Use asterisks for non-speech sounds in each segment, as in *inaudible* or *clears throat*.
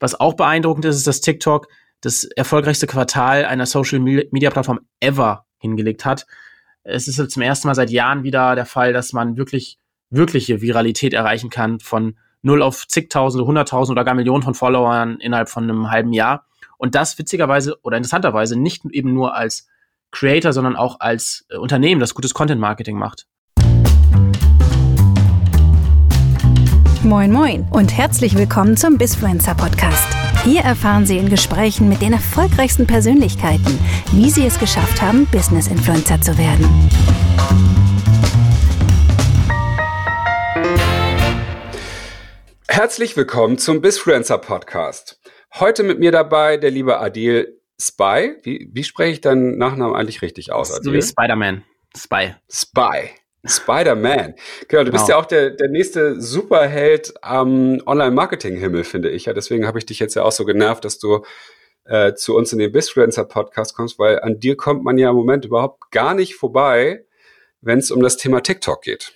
Was auch beeindruckend ist, ist, dass TikTok das erfolgreichste Quartal einer Social Media Plattform ever hingelegt hat. Es ist zum ersten Mal seit Jahren wieder der Fall, dass man wirklich wirkliche Viralität erreichen kann von null auf zigtausende, hunderttausende oder gar Millionen von Followern innerhalb von einem halben Jahr. Und das witzigerweise oder interessanterweise nicht eben nur als Creator, sondern auch als äh, Unternehmen, das gutes Content Marketing macht. Moin Moin und herzlich willkommen zum Bisfluencer Podcast. Hier erfahren Sie in Gesprächen mit den erfolgreichsten Persönlichkeiten, wie sie es geschafft haben, Business Influencer zu werden. Herzlich willkommen zum Bisfluencer Podcast. Heute mit mir dabei der liebe Adil Spy. Wie, wie spreche ich deinen Nachnamen eigentlich richtig aus? So wie Spider-Man. Spy. Spy. Spider-Man. Genau, du bist genau. ja auch der, der nächste Superheld am Online-Marketing-Himmel, finde ich. Ja, deswegen habe ich dich jetzt ja auch so genervt, dass du äh, zu uns in den Bisfluencer-Podcast kommst, weil an dir kommt man ja im Moment überhaupt gar nicht vorbei, wenn es um das Thema TikTok geht.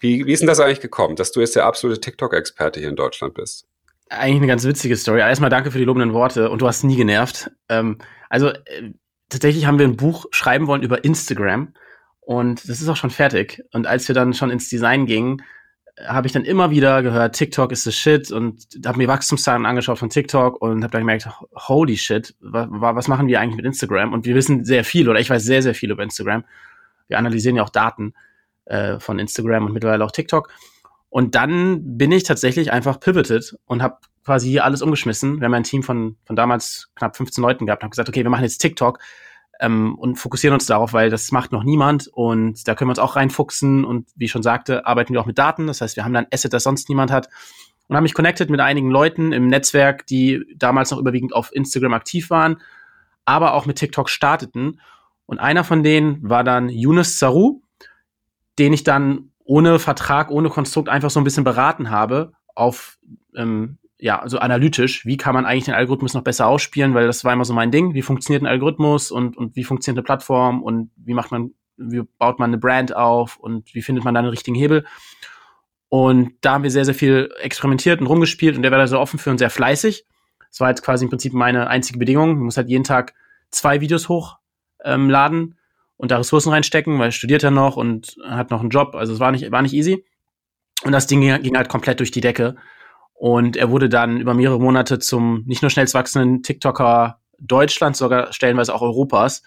Wie, wie ist denn das eigentlich gekommen, dass du jetzt der absolute TikTok-Experte hier in Deutschland bist? Eigentlich eine ganz witzige Story. Erstmal danke für die lobenden Worte und du hast nie genervt. Ähm, also äh, tatsächlich haben wir ein Buch schreiben wollen über Instagram und das ist auch schon fertig. Und als wir dann schon ins Design gingen, habe ich dann immer wieder gehört, TikTok ist the shit und habe mir Wachstumszahlen angeschaut von TikTok und habe dann gemerkt, holy shit, was, was machen wir eigentlich mit Instagram? Und wir wissen sehr viel oder ich weiß sehr, sehr viel über Instagram. Wir analysieren ja auch Daten äh, von Instagram und mittlerweile auch TikTok. Und dann bin ich tatsächlich einfach pivoted und habe quasi hier alles umgeschmissen. Wir haben ein Team von, von damals knapp 15 Leuten gehabt und habe gesagt, okay, wir machen jetzt TikTok ähm, und fokussieren uns darauf, weil das macht noch niemand und da können wir uns auch reinfuchsen und wie ich schon sagte, arbeiten wir auch mit Daten. Das heißt, wir haben dann Asset, das sonst niemand hat und habe mich connected mit einigen Leuten im Netzwerk, die damals noch überwiegend auf Instagram aktiv waren, aber auch mit TikTok starteten. Und einer von denen war dann Yunus Saru, den ich dann ohne Vertrag, ohne Konstrukt einfach so ein bisschen beraten habe auf ähm, ja, also analytisch, wie kann man eigentlich den Algorithmus noch besser ausspielen, weil das war immer so mein Ding. Wie funktioniert ein Algorithmus und, und wie funktioniert eine Plattform und wie macht man, wie baut man eine Brand auf und wie findet man da einen richtigen Hebel? Und da haben wir sehr, sehr viel experimentiert und rumgespielt und der war da so offen für und sehr fleißig. Das war jetzt quasi im Prinzip meine einzige Bedingung. Man muss halt jeden Tag zwei Videos hochladen ähm, und da Ressourcen reinstecken, weil er studiert ja noch und hat noch einen Job. Also es war nicht, war nicht easy. Und das Ding ging, ging halt komplett durch die Decke. Und er wurde dann über mehrere Monate zum nicht nur schnellst wachsenden TikToker Deutschlands, sogar stellenweise auch Europas.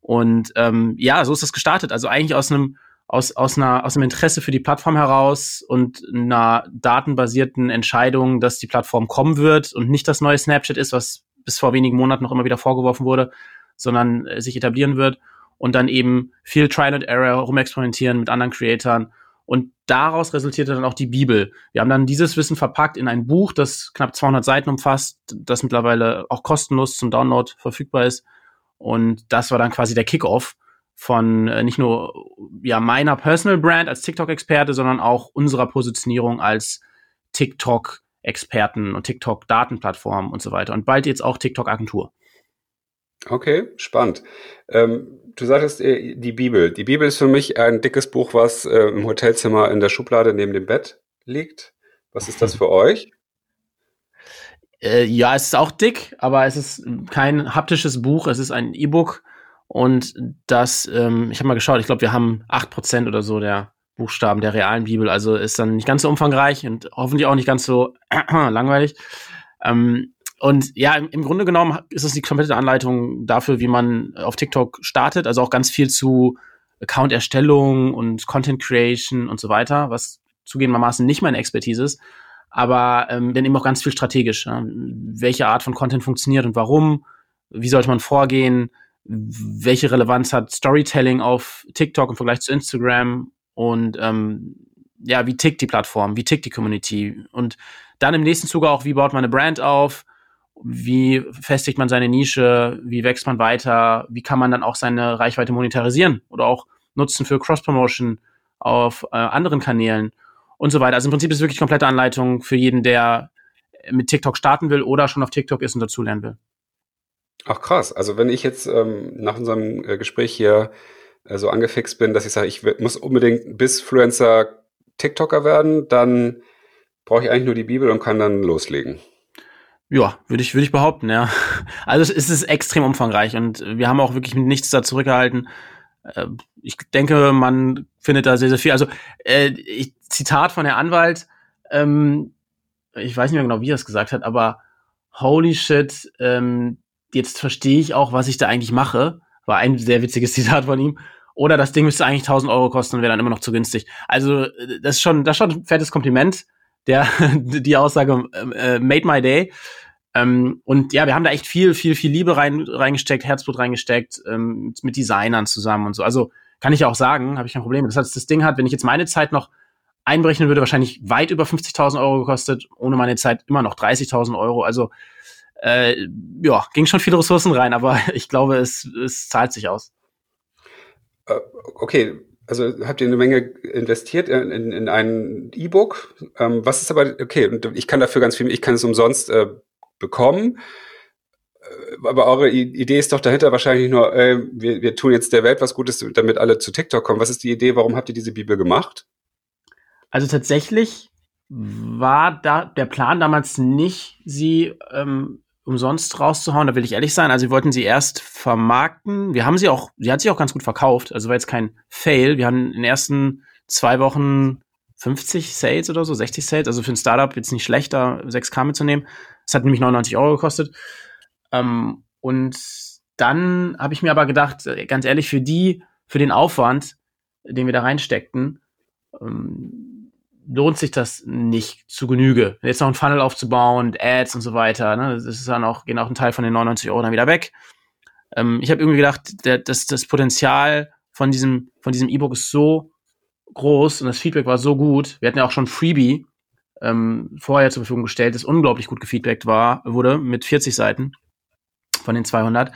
Und ähm, ja, so ist das gestartet. Also eigentlich aus einem aus, aus, einer, aus einem Interesse für die Plattform heraus und einer datenbasierten Entscheidung, dass die Plattform kommen wird und nicht das neue Snapchat ist, was bis vor wenigen Monaten noch immer wieder vorgeworfen wurde, sondern äh, sich etablieren wird und dann eben viel Trial and Error rumexperimentieren mit anderen Creatoren und daraus resultierte dann auch die Bibel. Wir haben dann dieses Wissen verpackt in ein Buch, das knapp 200 Seiten umfasst, das mittlerweile auch kostenlos zum Download verfügbar ist. Und das war dann quasi der Kickoff von äh, nicht nur ja meiner Personal Brand als TikTok-Experte, sondern auch unserer Positionierung als TikTok-Experten und TikTok-Datenplattform und so weiter. Und bald jetzt auch TikTok-Agentur. Okay, spannend. Ähm, du sagtest äh, die Bibel. Die Bibel ist für mich ein dickes Buch, was äh, im Hotelzimmer in der Schublade neben dem Bett liegt. Was ist das *laughs* für euch? Äh, ja, es ist auch dick, aber es ist kein haptisches Buch, es ist ein E-Book. Und das, ähm, ich habe mal geschaut, ich glaube, wir haben acht Prozent oder so der Buchstaben der realen Bibel. Also ist dann nicht ganz so umfangreich und hoffentlich auch nicht ganz so *clears throat* langweilig. Ähm, und ja, im, im, Grunde genommen ist es die komplette Anleitung dafür, wie man auf TikTok startet. Also auch ganz viel zu Account-Erstellung und Content Creation und so weiter, was zugegebenermaßen nicht meine Expertise ist. Aber ähm, dann eben auch ganz viel strategisch. Ja? Welche Art von Content funktioniert und warum? Wie sollte man vorgehen? Welche Relevanz hat Storytelling auf TikTok im Vergleich zu Instagram? Und ähm, ja, wie tickt die Plattform? Wie tickt die Community? Und dann im nächsten Zuge auch, wie baut man eine Brand auf? Wie festigt man seine Nische, wie wächst man weiter, wie kann man dann auch seine Reichweite monetarisieren oder auch nutzen für Cross-Promotion auf äh, anderen Kanälen und so weiter. Also im Prinzip ist es wirklich komplette Anleitung für jeden, der mit TikTok starten will oder schon auf TikTok ist und dazulernen will. Ach krass, also wenn ich jetzt ähm, nach unserem äh, Gespräch hier äh, so angefixt bin, dass ich sage, ich muss unbedingt bis Fluencer TikToker werden, dann brauche ich eigentlich nur die Bibel und kann dann loslegen. Ja, würde ich, würde ich behaupten, ja. *laughs* Also es ist extrem umfangreich und wir haben auch wirklich nichts da zurückgehalten. Äh, ich denke, man findet da sehr, sehr viel. Also äh, ich, Zitat von Herr Anwalt, ähm, ich weiß nicht mehr genau, wie er es gesagt hat, aber holy shit, ähm, jetzt verstehe ich auch, was ich da eigentlich mache. War ein sehr witziges *laughs* Zitat von ihm. Oder das Ding müsste eigentlich 1000 Euro kosten und wäre dann immer noch zu günstig. Also das ist schon, das ist schon ein fettes Kompliment. Der, die Aussage äh, made my day. Ähm, und ja, wir haben da echt viel, viel, viel Liebe rein, reingesteckt, Herzblut reingesteckt, ähm, mit Designern zusammen und so. Also kann ich auch sagen, habe ich kein Problem. Das heißt, das Ding hat, wenn ich jetzt meine Zeit noch einbrechen würde, wahrscheinlich weit über 50.000 Euro gekostet, ohne meine Zeit immer noch 30.000 Euro. Also äh, ja, ging schon viele Ressourcen rein, aber *laughs* ich glaube, es, es zahlt sich aus. Äh, okay, also habt ihr eine Menge investiert in, in, in ein E-Book. Ähm, was ist aber, okay, ich kann dafür ganz viel, ich kann es umsonst äh, bekommen. Äh, aber eure Idee ist doch dahinter wahrscheinlich nur, äh, wir, wir tun jetzt der Welt was Gutes, damit alle zu TikTok kommen. Was ist die Idee? Warum habt ihr diese Bibel gemacht? Also tatsächlich war da der Plan damals nicht, sie ähm, umsonst rauszuhauen, da will ich ehrlich sein. Also wir wollten sie erst vermarkten. Wir haben sie auch, sie hat sich auch ganz gut verkauft. Also war jetzt kein Fail. Wir haben in den ersten zwei Wochen 50 Sales oder so, 60 Sales. Also für ein Startup jetzt nicht schlecht, da 6K mitzunehmen. Es hat nämlich 99 Euro gekostet. Ähm, und dann habe ich mir aber gedacht, äh, ganz ehrlich, für die, für den Aufwand, den wir da reinsteckten, ähm, lohnt sich das nicht zu Genüge. Jetzt noch ein Funnel aufzubauen, Ads und so weiter, ne, das ist dann auch, gehen auch ein Teil von den 99 Euro dann wieder weg. Ähm, ich habe irgendwie gedacht, der, das, das Potenzial von diesem, von diesem E-Book ist so groß und das Feedback war so gut. Wir hatten ja auch schon Freebie ähm, vorher zur Verfügung gestellt, das unglaublich gut gefeedbackt war, wurde mit 40 Seiten von den 200.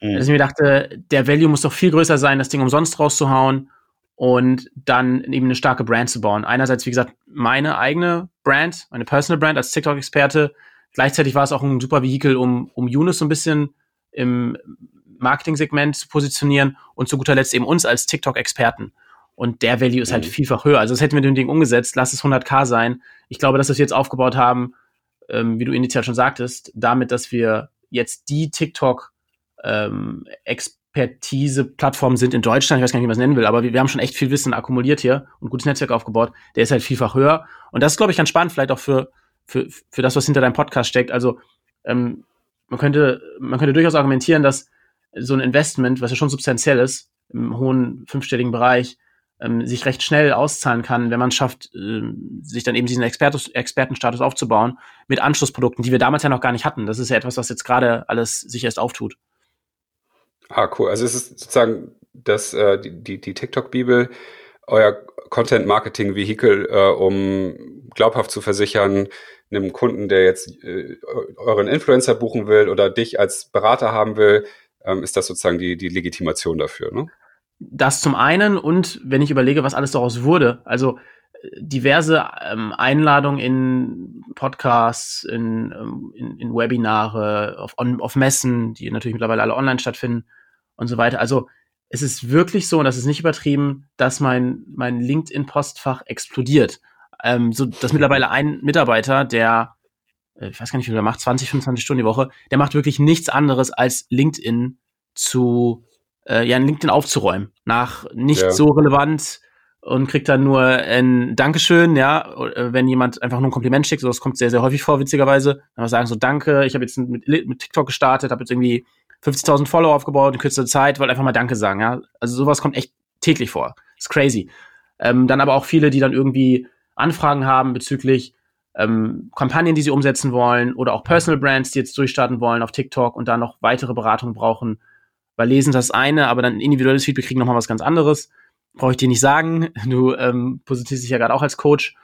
Mhm. Dass ich mir dachte, der Value muss doch viel größer sein, das Ding umsonst rauszuhauen und dann eben eine starke Brand zu bauen. Einerseits, wie gesagt, meine eigene Brand, meine Personal Brand als TikTok-Experte. Gleichzeitig war es auch ein super Vehikel, um, um Yunus so ein bisschen im Marketing-Segment zu positionieren und zu guter Letzt eben uns als TikTok-Experten. Und der Value ist halt mhm. vielfach höher. Also das hätten wir dem Ding umgesetzt, lass es 100k sein. Ich glaube, dass wir es jetzt aufgebaut haben, ähm, wie du initial schon sagtest, damit, dass wir jetzt die TikTok ähm, Expertise-Plattformen sind in Deutschland, ich weiß gar nicht, wie man es nennen will, aber wir, wir, haben schon echt viel Wissen akkumuliert hier und gutes Netzwerk aufgebaut. Der ist halt vielfach höher. Und das ist, glaube ich, ganz spannend, vielleicht auch für, für, für das, was hinter deinem Podcast steckt. Also ähm, man könnte, man könnte durchaus argumentieren, dass so ein Investment, was ja schon substanziell ist, im hohen fünfstelligen Bereich, ähm, sich recht schnell auszahlen kann, wenn man schafft, äh, sich dann eben diesen Expert Expertenstatus aufzubauen mit Anschlussprodukten, die wir damals ja noch gar nicht hatten. Das ist ja etwas, was jetzt gerade alles sich erst auftut. Ah, cool. Also es ist sozusagen das, äh, die, die, die TikTok-Bibel, euer Content-Marketing-Vehikel, äh, um glaubhaft zu versichern, einem Kunden, der jetzt äh, euren Influencer buchen will oder dich als Berater haben will, ähm, ist das sozusagen die, die Legitimation dafür, ne? Das zum einen und wenn ich überlege, was alles daraus wurde, also diverse ähm, Einladungen in Podcasts, in, ähm, in, in Webinare, auf, on, auf Messen, die natürlich mittlerweile alle online stattfinden, und so weiter. Also es ist wirklich so, und das ist nicht übertrieben, dass mein, mein LinkedIn-Postfach explodiert. Ähm, so, dass mittlerweile ein Mitarbeiter, der, äh, ich weiß gar nicht, wie viel er macht, 20, 25 Stunden die Woche, der macht wirklich nichts anderes als LinkedIn zu, äh, ja, LinkedIn aufzuräumen. Nach nicht ja. so relevant und kriegt dann nur ein Dankeschön, ja, wenn jemand einfach nur ein Kompliment schickt, so das kommt sehr, sehr häufig vor, witzigerweise. Dann sagen so, danke, ich habe jetzt mit, mit TikTok gestartet, habe jetzt irgendwie 50.000 Follower aufgebaut in kürzester Zeit, wollte einfach mal Danke sagen, ja. Also sowas kommt echt täglich vor. ist crazy. Ähm, dann aber auch viele, die dann irgendwie Anfragen haben bezüglich ähm, Kampagnen, die sie umsetzen wollen oder auch Personal Brands, die jetzt durchstarten wollen auf TikTok und da noch weitere Beratungen brauchen. Weil lesen das eine, aber dann individuelles Feedback kriegen nochmal was ganz anderes. Brauche ich dir nicht sagen. Du ähm, positierst dich ja gerade auch als Coach.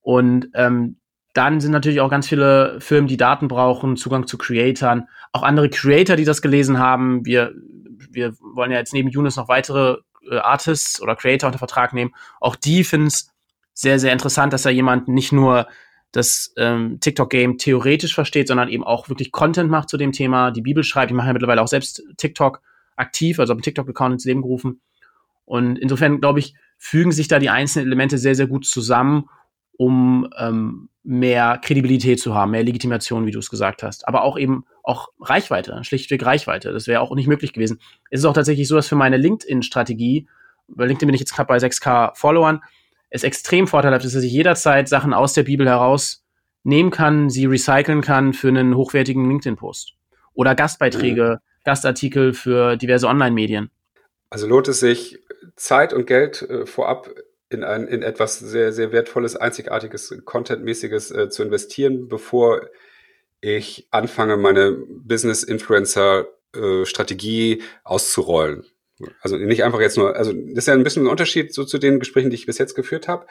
Und ähm, dann sind natürlich auch ganz viele Firmen, die Daten brauchen, Zugang zu Creatoren, auch andere Creator, die das gelesen haben. Wir, wir wollen ja jetzt neben Yunus noch weitere äh, Artists oder Creator unter Vertrag nehmen. Auch die finden es sehr, sehr interessant, dass da jemand nicht nur das ähm, TikTok-Game theoretisch versteht, sondern eben auch wirklich Content macht zu dem Thema, die Bibel schreibt. Ich mache ja mittlerweile auch selbst TikTok aktiv, also habe einen TikTok-Account ins Leben gerufen. Und insofern, glaube ich, fügen sich da die einzelnen Elemente sehr, sehr gut zusammen um ähm, mehr Kredibilität zu haben, mehr Legitimation, wie du es gesagt hast, aber auch eben auch Reichweite, schlichtweg Reichweite. Das wäre auch nicht möglich gewesen. Es ist auch tatsächlich so, dass für meine LinkedIn-Strategie, bei LinkedIn bin ich jetzt knapp bei 6k Followern, es extrem vorteilhaft ist, dass ich jederzeit Sachen aus der Bibel heraus nehmen kann, sie recyceln kann für einen hochwertigen LinkedIn-Post. Oder Gastbeiträge, mhm. Gastartikel für diverse Online-Medien. Also lohnt es sich, Zeit und Geld äh, vorab in ein in etwas sehr, sehr wertvolles, einzigartiges, contentmäßiges äh, zu investieren, bevor ich anfange, meine Business-Influencer-Strategie äh, auszurollen. Also nicht einfach jetzt nur, also das ist ja ein bisschen ein Unterschied so zu den Gesprächen, die ich bis jetzt geführt habe.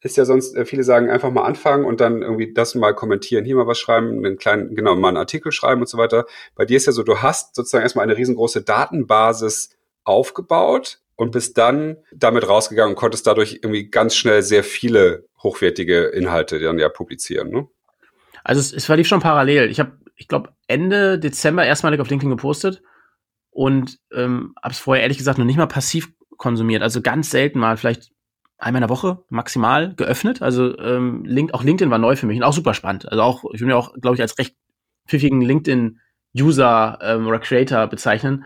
Ist ja sonst, äh, viele sagen, einfach mal anfangen und dann irgendwie das mal kommentieren, hier mal was schreiben, einen kleinen, genau, mal einen Artikel schreiben und so weiter. Bei dir ist ja so, du hast sozusagen erstmal eine riesengroße Datenbasis aufgebaut und bist dann damit rausgegangen und konntest dadurch irgendwie ganz schnell sehr viele hochwertige Inhalte dann ja publizieren. Ne? Also es, es verlief schon parallel. Ich habe, ich glaube, Ende Dezember erstmalig auf LinkedIn gepostet und ähm, habe es vorher ehrlich gesagt noch nicht mal passiv konsumiert. Also ganz selten mal, vielleicht einmal in der Woche maximal geöffnet. Also ähm, Link, auch LinkedIn war neu für mich und auch super spannend. Also auch, ich würde mir auch, glaube ich, als recht pfiffigen LinkedIn-User ähm, oder Creator bezeichnen.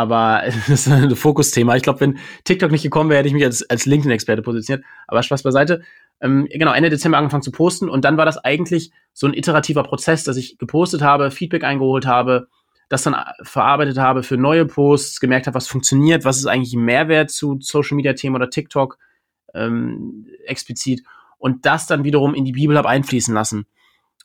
Aber *laughs* das ist ein Fokusthema. Ich glaube, wenn TikTok nicht gekommen wäre, hätte ich mich als, als LinkedIn-Experte positioniert. Aber Spaß beiseite. Ähm, genau, Ende Dezember angefangen zu posten und dann war das eigentlich so ein iterativer Prozess, dass ich gepostet habe, Feedback eingeholt habe, das dann verarbeitet habe für neue Posts, gemerkt habe, was funktioniert, was ist eigentlich Mehrwert zu Social Media Themen oder TikTok ähm, explizit und das dann wiederum in die Bibel habe einfließen lassen.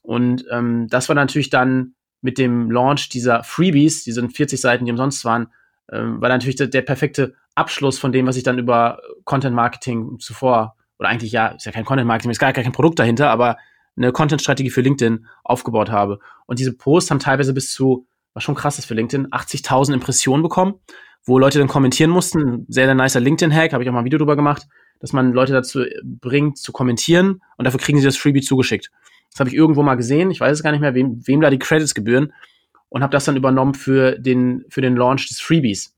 Und ähm, das war natürlich dann mit dem Launch dieser Freebies, diese 40 Seiten, die umsonst waren, ähm, war natürlich der, der, perfekte Abschluss von dem, was ich dann über Content Marketing zuvor, oder eigentlich ja, ist ja kein Content Marketing, ist gar, gar kein Produkt dahinter, aber eine Content-Strategie für LinkedIn aufgebaut habe. Und diese Posts haben teilweise bis zu, was schon krass ist für LinkedIn, 80.000 Impressionen bekommen, wo Leute dann kommentieren mussten. Sehr, sehr nicer LinkedIn-Hack, habe ich auch mal ein Video drüber gemacht, dass man Leute dazu bringt, zu kommentieren und dafür kriegen sie das Freebie zugeschickt. Das habe ich irgendwo mal gesehen. Ich weiß es gar nicht mehr, wem, wem da die Credits gebühren. Und habe das dann übernommen für den, für den Launch des Freebies.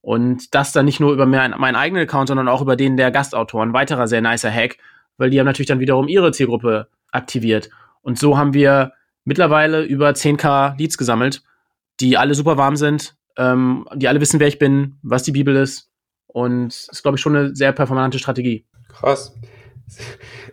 Und das dann nicht nur über mein, meinen eigenen Account, sondern auch über den der Gastautoren. Weiterer sehr nicer Hack, weil die haben natürlich dann wiederum ihre Zielgruppe aktiviert. Und so haben wir mittlerweile über 10k Leads gesammelt, die alle super warm sind, ähm, die alle wissen, wer ich bin, was die Bibel ist. Und ist, glaube ich, schon eine sehr performante Strategie. Krass.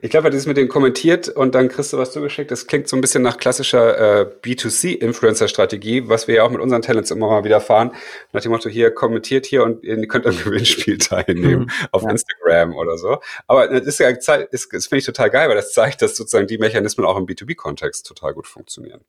Ich glaube, das ist mit dem kommentiert und dann kriegst du was zugeschickt. Das klingt so ein bisschen nach klassischer äh, B2C-Influencer-Strategie, was wir ja auch mit unseren Talents immer mal wieder fahren. Nach dem Motto, hier kommentiert hier und ihr könnt am *laughs* Gewinnspiel teilnehmen mhm. auf ja. Instagram oder so. Aber das, ist ja, das finde ich total geil, weil das zeigt, dass sozusagen die Mechanismen auch im B2B-Kontext total gut funktionieren.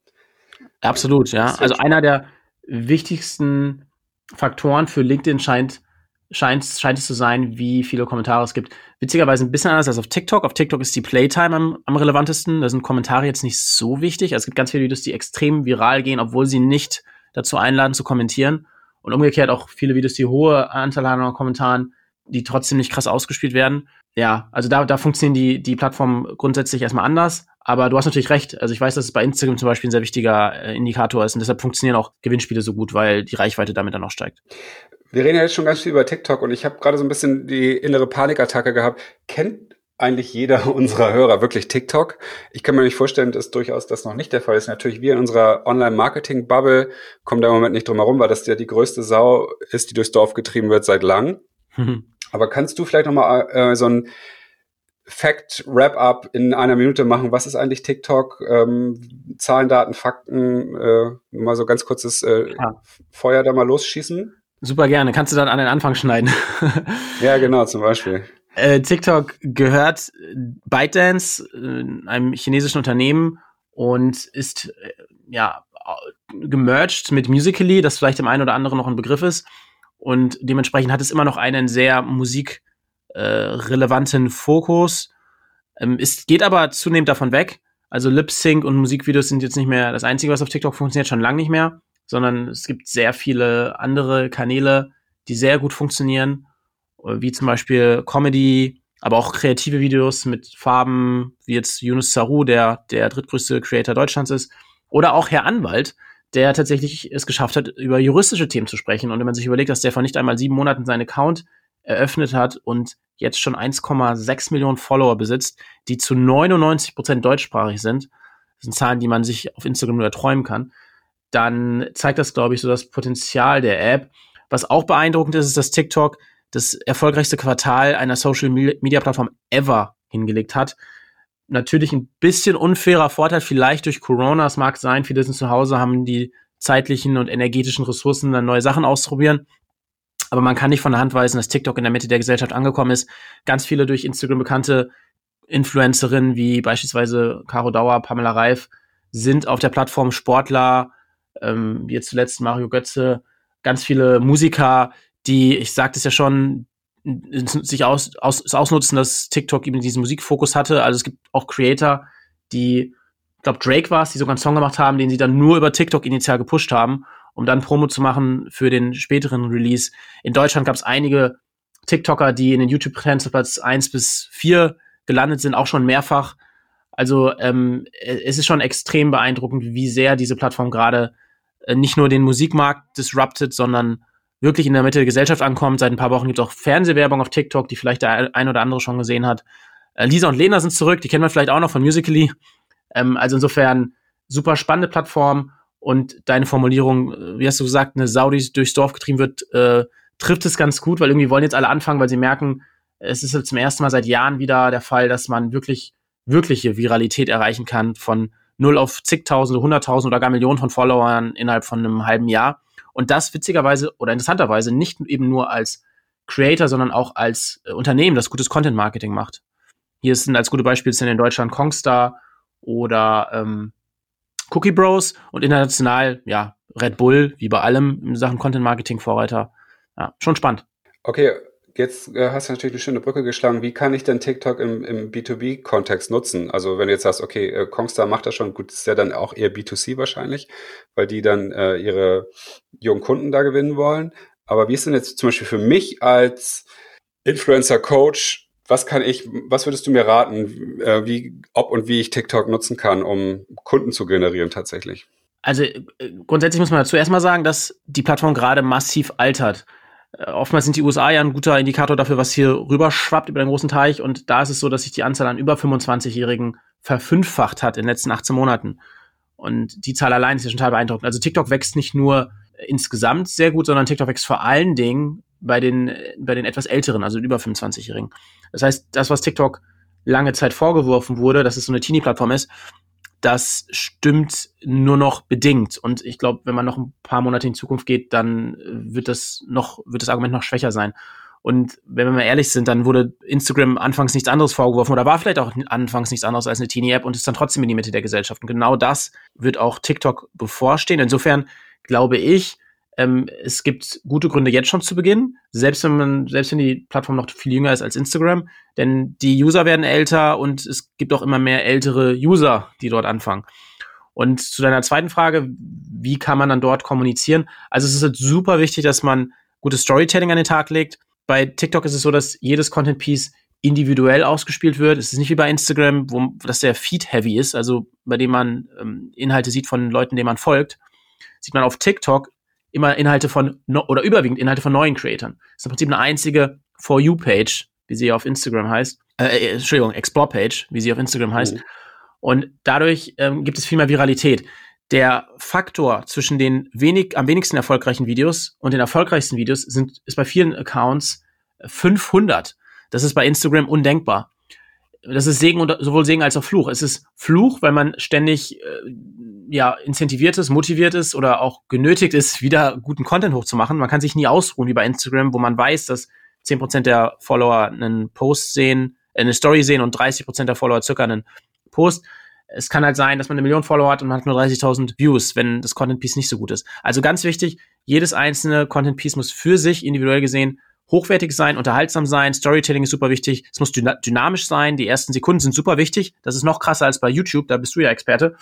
Absolut, ja. Also einer der wichtigsten Faktoren für LinkedIn scheint scheint, scheint es zu sein, wie viele Kommentare es gibt. Witzigerweise ein bisschen anders als auf TikTok. Auf TikTok ist die Playtime am, am relevantesten. Da sind Kommentare jetzt nicht so wichtig. Also es gibt ganz viele Videos, die extrem viral gehen, obwohl sie nicht dazu einladen zu kommentieren. Und umgekehrt auch viele Videos, die hohe Anzahl an Kommentaren, die trotzdem nicht krass ausgespielt werden. Ja, also da, da funktionieren die, die Plattformen grundsätzlich erstmal anders. Aber du hast natürlich recht. Also ich weiß, dass es bei Instagram zum Beispiel ein sehr wichtiger äh, Indikator ist und deshalb funktionieren auch Gewinnspiele so gut, weil die Reichweite damit dann auch steigt. Wir reden ja jetzt schon ganz viel über TikTok und ich habe gerade so ein bisschen die innere Panikattacke gehabt. Kennt eigentlich jeder *laughs* unserer Hörer wirklich TikTok? Ich kann mir nicht vorstellen, dass durchaus das noch nicht der Fall ist. Natürlich, wir in unserer Online-Marketing-Bubble kommen da im Moment nicht drum herum, weil das ja die größte Sau ist, die durchs Dorf getrieben wird seit lang. Aber kannst du vielleicht nochmal äh, so ein Fact-Wrap-up in einer Minute machen? Was ist eigentlich TikTok? Ähm, Zahlen, Daten, Fakten, äh, mal so ganz kurzes äh, ja. Feuer da mal losschießen? Super gerne. Kannst du dann an den Anfang schneiden? *laughs* ja, genau, zum Beispiel. Äh, TikTok gehört ByteDance, äh, einem chinesischen Unternehmen, und ist äh, ja gemerged mit Musically, das vielleicht dem einen oder anderen noch ein Begriff ist. Und dementsprechend hat es immer noch einen sehr musikrelevanten äh, Fokus. Ähm, es geht aber zunehmend davon weg. Also Lip Sync und Musikvideos sind jetzt nicht mehr das Einzige, was auf TikTok funktioniert, schon lange nicht mehr sondern es gibt sehr viele andere Kanäle, die sehr gut funktionieren, wie zum Beispiel Comedy, aber auch kreative Videos mit Farben, wie jetzt Yunus Saru, der der drittgrößte Creator Deutschlands ist, oder auch Herr Anwalt, der tatsächlich es geschafft hat, über juristische Themen zu sprechen. Und wenn man sich überlegt, dass der vor nicht einmal sieben Monaten seinen Account eröffnet hat und jetzt schon 1,6 Millionen Follower besitzt, die zu 99 Prozent deutschsprachig sind. Das sind Zahlen, die man sich auf Instagram nur erträumen kann. Dann zeigt das, glaube ich, so das Potenzial der App. Was auch beeindruckend ist, ist, dass TikTok das erfolgreichste Quartal einer Social Media Plattform ever hingelegt hat. Natürlich ein bisschen unfairer Vorteil, vielleicht durch Corona. Es mag sein, viele sind zu Hause, haben die zeitlichen und energetischen Ressourcen, dann neue Sachen auszuprobieren. Aber man kann nicht von der Hand weisen, dass TikTok in der Mitte der Gesellschaft angekommen ist. Ganz viele durch Instagram bekannte Influencerinnen wie beispielsweise Caro Dauer, Pamela Reif sind auf der Plattform Sportler, ähm, jetzt zuletzt Mario Götze, ganz viele Musiker, die, ich sagte es ja schon, sich aus, aus, ausnutzen, dass TikTok eben diesen Musikfokus hatte. Also es gibt auch Creator, die, ich glaube Drake war es, die sogar einen Song gemacht haben, den sie dann nur über TikTok initial gepusht haben, um dann Promo zu machen für den späteren Release. In Deutschland gab es einige TikToker, die in den YouTube-Trends auf Platz 1 bis 4 gelandet sind, auch schon mehrfach. Also ähm, es ist schon extrem beeindruckend, wie sehr diese Plattform gerade nicht nur den Musikmarkt disrupted, sondern wirklich in der Mitte der Gesellschaft ankommt. Seit ein paar Wochen gibt es auch Fernsehwerbung auf TikTok, die vielleicht der ein oder andere schon gesehen hat. Äh, Lisa und Lena sind zurück, die kennt man vielleicht auch noch von Musically. Ähm, also insofern super spannende Plattform und deine Formulierung, äh, wie hast du gesagt, eine Sau, die durchs Dorf getrieben wird, äh, trifft es ganz gut, weil irgendwie wollen jetzt alle anfangen, weil sie merken, es ist zum ersten Mal seit Jahren wieder der Fall, dass man wirklich wirkliche Viralität erreichen kann von null auf zigtausende, hunderttausende oder gar Millionen von Followern innerhalb von einem halben Jahr. Und das witzigerweise oder interessanterweise nicht eben nur als Creator, sondern auch als äh, Unternehmen, das gutes Content Marketing macht. Hier sind als gute Beispiele sind in Deutschland Kongstar oder ähm, Cookie Bros und international, ja, Red Bull, wie bei allem in Sachen Content Marketing Vorreiter. Ja, schon spannend. Okay, jetzt äh, hast du natürlich eine schöne Brücke geschlagen. Wie kann ich denn TikTok im, im B2B-Kontext nutzen? Also wenn du jetzt sagst, okay, äh, Kongstar macht das schon, gut, ist ja dann auch eher B2C wahrscheinlich, weil die dann äh, ihre jungen Kunden da gewinnen wollen. Aber wie ist denn jetzt zum Beispiel für mich als Influencer-Coach, was kann ich, was würdest du mir raten, äh, wie, ob und wie ich TikTok nutzen kann, um Kunden zu generieren tatsächlich? Also äh, grundsätzlich muss man dazu erstmal sagen, dass die Plattform gerade massiv altert. Äh, oftmals sind die USA ja ein guter Indikator dafür, was hier rüberschwappt über den großen Teich. Und da ist es so, dass sich die Anzahl an über 25-Jährigen verfünffacht hat in den letzten 18 Monaten. Und die Zahl allein ist ja schon total beeindruckend. Also TikTok wächst nicht nur insgesamt sehr gut, sondern TikTok wächst vor allen Dingen bei den, bei den etwas älteren, also über 25-Jährigen. Das heißt, das, was TikTok lange Zeit vorgeworfen wurde, dass es so eine Teenie-Plattform ist, das stimmt nur noch bedingt. Und ich glaube, wenn man noch ein paar Monate in Zukunft geht, dann äh, wird das noch, wird das Argument noch schwächer sein. Und wenn wir mal ehrlich sind, dann wurde Instagram anfangs nichts anderes vorgeworfen oder war vielleicht auch anfangs nichts anderes als eine Teenie-App und ist dann trotzdem in die Mitte der Gesellschaft. Und genau das wird auch TikTok bevorstehen. Insofern glaube ich, ähm, es gibt gute Gründe jetzt schon zu beginnen, selbst wenn man, selbst wenn die Plattform noch viel jünger ist als Instagram, denn die User werden älter und es gibt auch immer mehr ältere User, die dort anfangen. Und zu deiner zweiten Frage, wie kann man dann dort kommunizieren? Also es ist halt super wichtig, dass man gutes Storytelling an den Tag legt. Bei TikTok ist es so, dass jedes Content Piece individuell ausgespielt wird. Es ist nicht wie bei Instagram, wo das sehr feed-heavy ist, also bei dem man ähm, Inhalte sieht von Leuten, denen man folgt. Sieht man auf TikTok immer Inhalte von, no oder überwiegend Inhalte von neuen Creatern. Das ist im Prinzip eine einzige For You-Page, wie sie auf Instagram heißt. Äh, äh, Entschuldigung, Explore-Page, wie sie auf Instagram heißt. Mhm. Und dadurch ähm, gibt es viel mehr Viralität. Der Faktor zwischen den wenig, am wenigsten erfolgreichen Videos und den erfolgreichsten Videos sind, ist bei vielen Accounts 500. Das ist bei Instagram undenkbar. Das ist Segen und sowohl Segen als auch Fluch. Es ist Fluch, weil man ständig äh, ja, incentiviert ist, motiviert ist oder auch genötigt ist, wieder guten Content hochzumachen. Man kann sich nie ausruhen wie bei Instagram, wo man weiß, dass 10% der Follower einen Post sehen, äh, eine Story sehen und 30% der Follower circa einen Post. Es kann halt sein, dass man eine Million Follower hat und man hat nur 30.000 Views, wenn das Content Piece nicht so gut ist. Also ganz wichtig, jedes einzelne Content Piece muss für sich individuell gesehen hochwertig sein, unterhaltsam sein, Storytelling ist super wichtig, es muss dynamisch sein, die ersten Sekunden sind super wichtig, das ist noch krasser als bei YouTube, da bist du ja Experte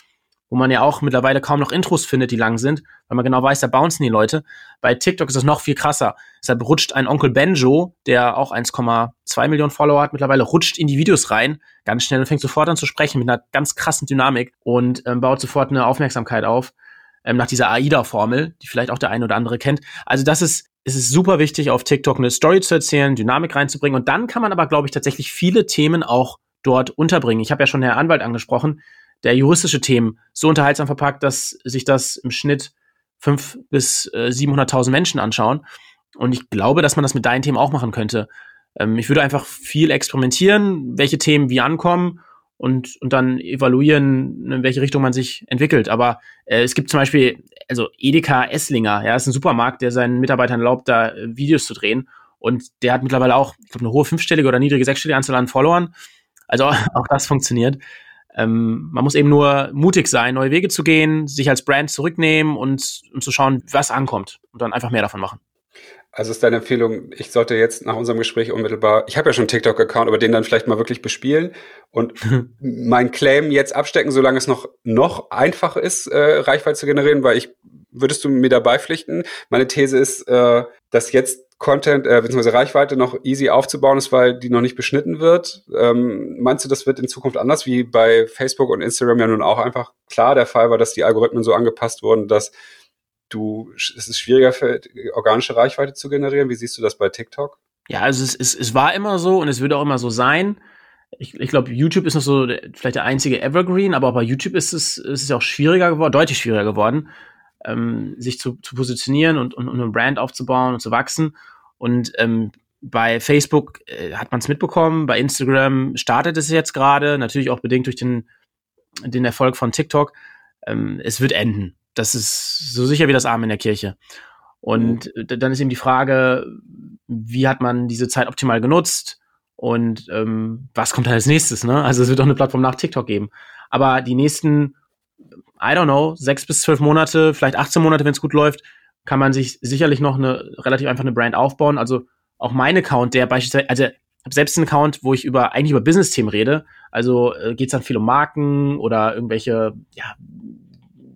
wo man ja auch mittlerweile kaum noch Intros findet, die lang sind, weil man genau weiß, da bouncen die Leute. Bei TikTok ist das noch viel krasser. Deshalb rutscht ein Onkel Benjo, der auch 1,2 Millionen Follower hat, mittlerweile rutscht in die Videos rein, ganz schnell und fängt sofort an zu sprechen mit einer ganz krassen Dynamik und ähm, baut sofort eine Aufmerksamkeit auf. Ähm, nach dieser AIDA-Formel, die vielleicht auch der eine oder andere kennt. Also das ist es ist super wichtig, auf TikTok eine Story zu erzählen, Dynamik reinzubringen. Und dann kann man aber, glaube ich, tatsächlich viele Themen auch dort unterbringen. Ich habe ja schon Herr Anwalt angesprochen, der juristische Themen so unterhaltsam verpackt, dass sich das im Schnitt fünf bis äh, 700.000 Menschen anschauen. Und ich glaube, dass man das mit deinen Themen auch machen könnte. Ähm, ich würde einfach viel experimentieren, welche Themen wie ankommen und, und dann evaluieren, in welche Richtung man sich entwickelt. Aber äh, es gibt zum Beispiel, also Edeka Esslinger, ja, ist ein Supermarkt, der seinen Mitarbeitern erlaubt, da äh, Videos zu drehen. Und der hat mittlerweile auch, ich glaube, eine hohe fünfstellige oder niedrige sechsstellige Anzahl an Followern. Also *laughs* auch das funktioniert. Ähm, man muss eben nur mutig sein, neue Wege zu gehen, sich als Brand zurücknehmen und, und zu schauen, was ankommt und dann einfach mehr davon machen. Also ist deine Empfehlung, ich sollte jetzt nach unserem Gespräch unmittelbar, ich habe ja schon einen TikTok-Account, aber den dann vielleicht mal wirklich bespielen und *laughs* mein Claim jetzt abstecken, solange es noch, noch einfach ist, äh, Reichweite zu generieren, weil ich, würdest du mir dabei pflichten? Meine These ist, äh, dass jetzt Content, äh, beziehungsweise Reichweite noch easy aufzubauen ist, weil die noch nicht beschnitten wird. Ähm, meinst du, das wird in Zukunft anders, wie bei Facebook und Instagram ja nun auch einfach klar der Fall war, dass die Algorithmen so angepasst wurden, dass du, es ist schwieriger für organische Reichweite zu generieren. Wie siehst du das bei TikTok? Ja, also es, es, es war immer so und es wird auch immer so sein. Ich, ich glaube, YouTube ist noch so der, vielleicht der einzige Evergreen, aber auch bei YouTube ist es, ist es auch schwieriger geworden, deutlich schwieriger geworden, ähm, sich zu, zu positionieren und, und, und ein Brand aufzubauen und zu wachsen. Und ähm, bei Facebook äh, hat man es mitbekommen, bei Instagram startet es jetzt gerade, natürlich auch bedingt durch den, den Erfolg von TikTok. Ähm, es wird enden das ist so sicher wie das Arm in der Kirche. Und mhm. dann ist eben die Frage, wie hat man diese Zeit optimal genutzt und ähm, was kommt da als nächstes? Ne? Also es wird auch eine Plattform nach TikTok geben. Aber die nächsten, I don't know, sechs bis zwölf Monate, vielleicht 18 Monate, wenn es gut läuft, kann man sich sicherlich noch eine relativ einfach eine Brand aufbauen. Also auch mein Account, der beispielsweise, also habe selbst einen Account, wo ich über eigentlich über Business-Themen rede. Also äh, geht es dann viel um Marken oder irgendwelche ja,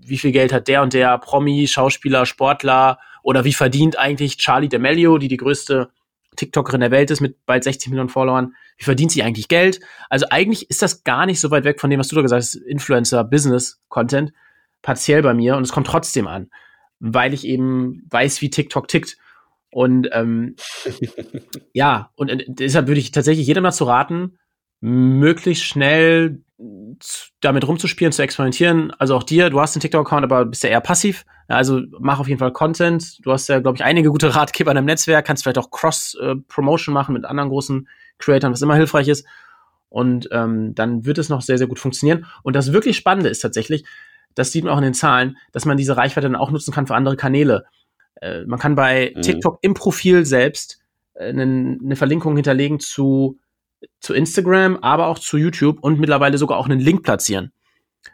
wie viel Geld hat der und der Promi, Schauspieler, Sportler oder wie verdient eigentlich Charlie D'Amelio, die die größte TikTokerin der Welt ist mit bald 60 Millionen Followern, wie verdient sie eigentlich Geld? Also eigentlich ist das gar nicht so weit weg von dem, was du da gesagt hast, Influencer, Business, Content, partiell bei mir und es kommt trotzdem an, weil ich eben weiß, wie TikTok tickt. Und ähm, *laughs* ja, und äh, deshalb würde ich tatsächlich jedem dazu raten, möglichst schnell damit rumzuspielen, zu experimentieren. Also auch dir, du hast einen TikTok-Account, aber bist ja eher passiv. Also mach auf jeden Fall Content. Du hast ja, glaube ich, einige gute Ratgeber in deinem Netzwerk, kannst vielleicht auch Cross-Promotion machen mit anderen großen Creatoren, was immer hilfreich ist. Und ähm, dann wird es noch sehr, sehr gut funktionieren. Und das wirklich Spannende ist tatsächlich, das sieht man auch in den Zahlen, dass man diese Reichweite dann auch nutzen kann für andere Kanäle. Äh, man kann bei mhm. TikTok im Profil selbst äh, eine, eine Verlinkung hinterlegen zu zu Instagram, aber auch zu YouTube und mittlerweile sogar auch einen Link platzieren.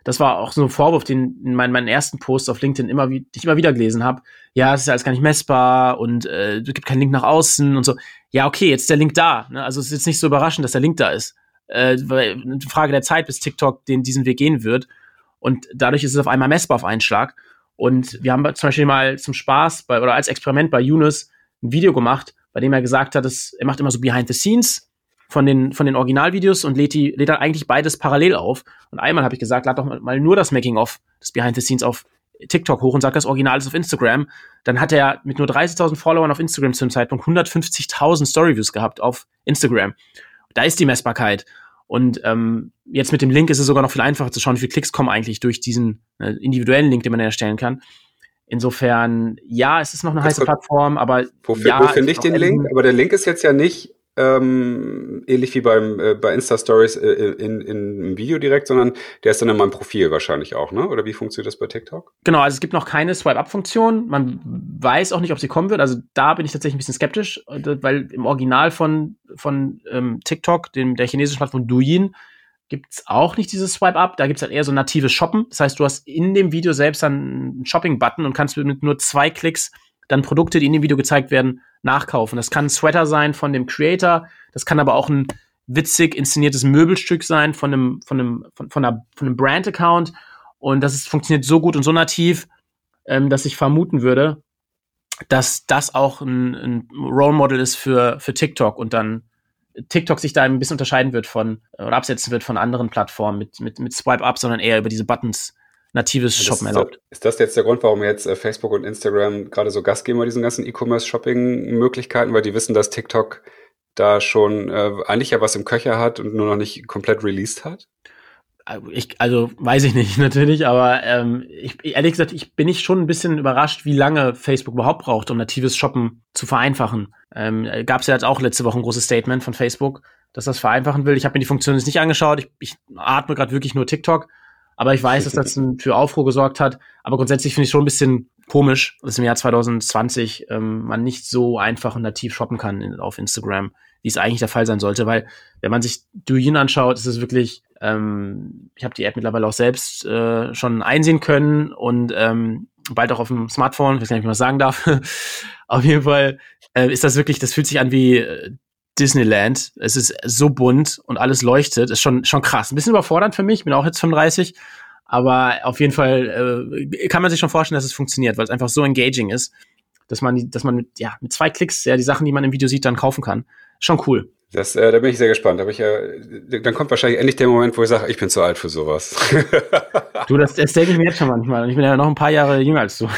Das war auch so ein Vorwurf, den in meinen, meinen ersten Posts auf LinkedIn immer, wie, ich immer wieder gelesen habe. Ja, es ist ja alles gar nicht messbar und äh, es gibt keinen Link nach außen und so. Ja, okay, jetzt ist der Link da. Ne? Also es ist jetzt nicht so überraschend, dass der Link da ist. Äh, weil eine Frage der Zeit, bis TikTok den, diesen Weg gehen wird. Und dadurch ist es auf einmal messbar auf einen Schlag. Und wir haben zum Beispiel mal zum Spaß bei, oder als Experiment bei Yunus ein Video gemacht, bei dem er gesagt hat, dass er macht immer so Behind the Scenes von den, von den Originalvideos und lädt, die, lädt dann eigentlich beides parallel auf. Und einmal habe ich gesagt, lad doch mal nur das Making-of, das Behind the Scenes auf TikTok hoch und sag, das Original ist auf Instagram. Dann hat er mit nur 30.000 Followern auf Instagram zu dem Zeitpunkt 150.000 Storyviews gehabt auf Instagram. Da ist die Messbarkeit. Und ähm, jetzt mit dem Link ist es sogar noch viel einfacher zu schauen, wie viele Klicks kommen eigentlich durch diesen äh, individuellen Link, den man erstellen kann. Insofern, ja, es ist noch eine heiße Plattform, aber. Wo, ja, wo finde ich den Link? Aber der Link ist jetzt ja nicht ähm, ähnlich wie beim äh, bei Insta Stories äh, in, in, im Video direkt, sondern der ist dann in meinem Profil wahrscheinlich auch, ne? Oder wie funktioniert das bei TikTok? Genau, also es gibt noch keine Swipe-Up-Funktion. Man weiß auch nicht, ob sie kommen wird. Also da bin ich tatsächlich ein bisschen skeptisch, äh, weil im Original von von ähm, TikTok, dem der chinesischen Plattform Douyin, gibt's auch nicht dieses Swipe-Up. Da gibt's halt eher so natives Shoppen. Das heißt, du hast in dem Video selbst dann einen Shopping-Button und kannst mit nur zwei Klicks dann Produkte, die in dem Video gezeigt werden, nachkaufen. Das kann ein Sweater sein von dem Creator, das kann aber auch ein witzig inszeniertes Möbelstück sein von einem, von einem, von, von, einer, von einem Brand-Account. Und das ist, funktioniert so gut und so nativ, ähm, dass ich vermuten würde, dass das auch ein, ein Role Model ist für, für TikTok und dann TikTok sich da ein bisschen unterscheiden wird von oder absetzen wird von anderen Plattformen mit, mit, mit Swipe Up, sondern eher über diese Buttons natives ist Shoppen das, erlaubt. Ist das jetzt der Grund, warum jetzt äh, Facebook und Instagram gerade so Gas geben bei diesen ganzen E-Commerce-Shopping-Möglichkeiten, weil die wissen, dass TikTok da schon äh, eigentlich ja was im Köcher hat und nur noch nicht komplett released hat? Ich, also weiß ich nicht *laughs* natürlich, aber ähm, ich, ehrlich gesagt, ich bin ich schon ein bisschen überrascht, wie lange Facebook überhaupt braucht, um natives Shoppen zu vereinfachen. Ähm, Gab es ja jetzt auch letzte Woche ein großes Statement von Facebook, dass das vereinfachen will. Ich habe mir die Funktion jetzt nicht angeschaut. Ich, ich atme gerade wirklich nur TikTok, aber ich weiß, dass das *laughs* für Aufruhr gesorgt hat. Aber grundsätzlich finde ich schon ein bisschen komisch, dass im Jahr 2020 ähm, man nicht so einfach und nativ shoppen kann in, auf Instagram, wie es eigentlich der Fall sein sollte. Weil wenn man sich Douyin anschaut, ist es wirklich ähm, ich habe die App mittlerweile auch selbst äh, schon einsehen können und ähm, bald auch auf dem Smartphone, ich weiß gar nicht, wie man das sagen darf. *laughs* auf jeden Fall äh, ist das wirklich, das fühlt sich an wie äh, Disneyland. Es ist so bunt und alles leuchtet. Ist schon, schon krass. Ein bisschen überfordernd für mich. Ich bin auch jetzt 35. Aber auf jeden Fall äh, kann man sich schon vorstellen, dass es funktioniert, weil es einfach so engaging ist, dass man, dass man mit, ja, mit zwei Klicks ja die Sachen, die man im Video sieht, dann kaufen kann. Schon cool. Das, äh, da bin ich sehr gespannt. Da ich ja, dann kommt wahrscheinlich endlich der Moment, wo ich sage, ich bin zu alt für sowas. *laughs* du, das, das denke ich mir jetzt schon manchmal. Und ich bin ja noch ein paar Jahre jünger als du.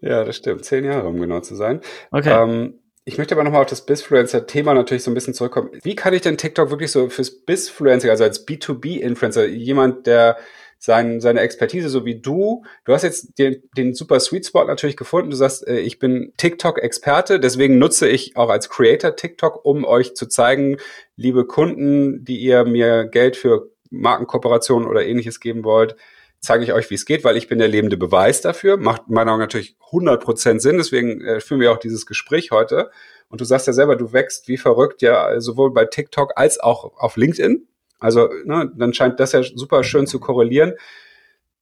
Ja, das stimmt. Zehn Jahre, um genau zu sein. Okay. Ähm, ich möchte aber nochmal auf das Bizfluencer-Thema natürlich so ein bisschen zurückkommen. Wie kann ich denn TikTok wirklich so fürs Bizfluencer, also als B2B-Influencer, jemand, der sein, seine Expertise, so wie du. Du hast jetzt den, den super Sweet Spot natürlich gefunden. Du sagst, äh, ich bin TikTok-Experte, deswegen nutze ich auch als Creator TikTok, um euch zu zeigen, liebe Kunden, die ihr mir Geld für Markenkooperationen oder ähnliches geben wollt, zeige ich euch, wie es geht, weil ich bin der lebende Beweis dafür. Macht meiner Meinung natürlich 100% Sinn, deswegen äh, führen wir auch dieses Gespräch heute. Und du sagst ja selber, du wächst wie verrückt, ja, sowohl bei TikTok als auch auf LinkedIn. Also ne, dann scheint das ja super schön zu korrelieren.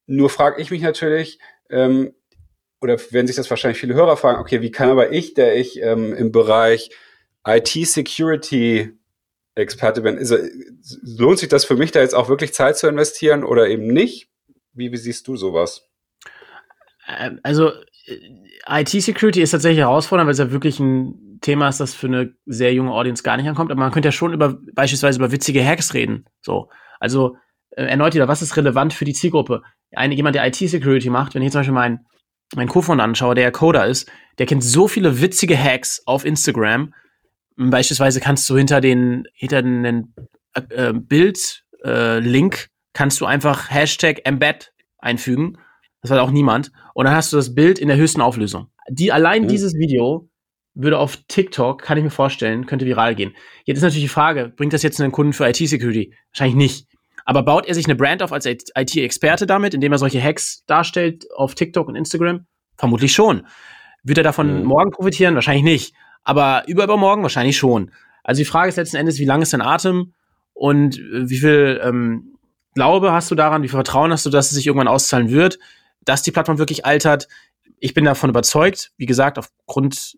Nur frage ich mich natürlich, ähm, oder werden sich das wahrscheinlich viele Hörer fragen, okay, wie kann aber ich, der ich ähm, im Bereich IT-Security Experte bin, ist, lohnt sich das für mich, da jetzt auch wirklich Zeit zu investieren oder eben nicht? Wie, wie siehst du sowas? Ähm, also äh, IT-Security ist tatsächlich herausfordernd, weil es ja wirklich ein Thema ist, das für eine sehr junge Audience gar nicht ankommt, aber man könnte ja schon über beispielsweise über witzige Hacks reden. So, also äh, erneut wieder, was ist relevant für die Zielgruppe? Eine, jemand, der IT-Security macht, wenn ich zum Beispiel meinen mein Co-Founder anschaue, der ja Coder ist, der kennt so viele witzige Hacks auf Instagram. Beispielsweise kannst du hinter den hinter den äh, Bild-Link äh, kannst du einfach Hashtag Embed einfügen. Das hat auch niemand. Und dann hast du das Bild in der höchsten Auflösung. Die allein mhm. dieses Video würde auf TikTok, kann ich mir vorstellen, könnte viral gehen. Jetzt ist natürlich die Frage, bringt das jetzt einen Kunden für IT-Security? Wahrscheinlich nicht. Aber baut er sich eine Brand auf als IT-Experte damit, indem er solche Hacks darstellt auf TikTok und Instagram? Vermutlich schon. Wird er davon mhm. morgen profitieren? Wahrscheinlich nicht. Aber übermorgen wahrscheinlich schon. Also die Frage ist letzten Endes, wie lang ist dein Atem und äh, wie viel ähm, Glaube hast du daran, wie viel Vertrauen hast du, dass es sich irgendwann auszahlen wird, dass die Plattform wirklich altert? Ich bin davon überzeugt, wie gesagt, aufgrund